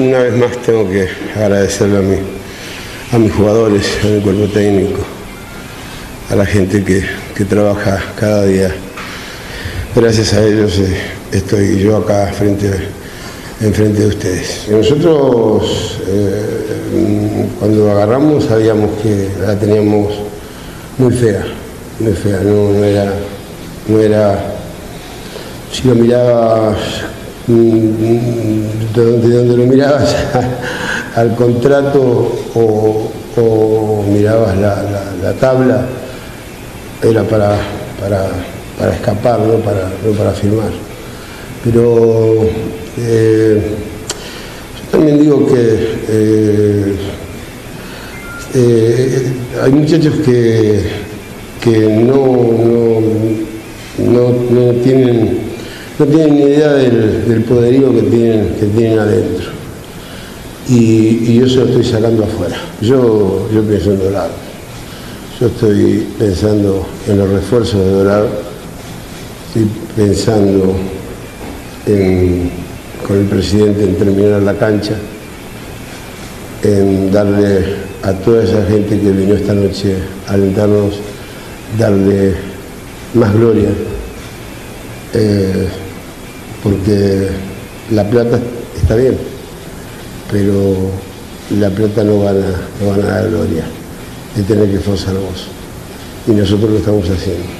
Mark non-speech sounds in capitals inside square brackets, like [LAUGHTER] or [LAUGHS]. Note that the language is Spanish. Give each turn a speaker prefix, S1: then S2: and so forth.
S1: Una vez más tengo que agradecerle a, mi, a mis jugadores, a mi cuerpo técnico, a la gente que, que trabaja cada día. Gracias a ellos eh, estoy yo acá frente, enfrente de ustedes. Nosotros eh, cuando agarramos sabíamos que la teníamos muy fea, muy fea, no, era, no era, si lo mirabas de donde, de donde lo mirabas [LAUGHS] al contrato o, mirabas la, la- la tabla, era para, para, para escapar, no para, no para firmar. Pero eh, yo también digo que eh, eh, hay muchachos que, que no, no, no tienen, no tienen ni idea del, poderío que tienen, que tienen adentro. Y, yo se lo estoy sacando afuera. Yo, yo pienso en Dorado. Yo estoy pensando en los refuerzos de Dorado. Estoy pensando en- con el presidente en terminar la cancha, en darle a toda esa gente que vino esta noche a alentarnos, darle más gloria, eh, porque la plata está bien, pero la plata no gana, no gana la gloria de tener que esforzar vos. Y nosotros lo estamos haciendo.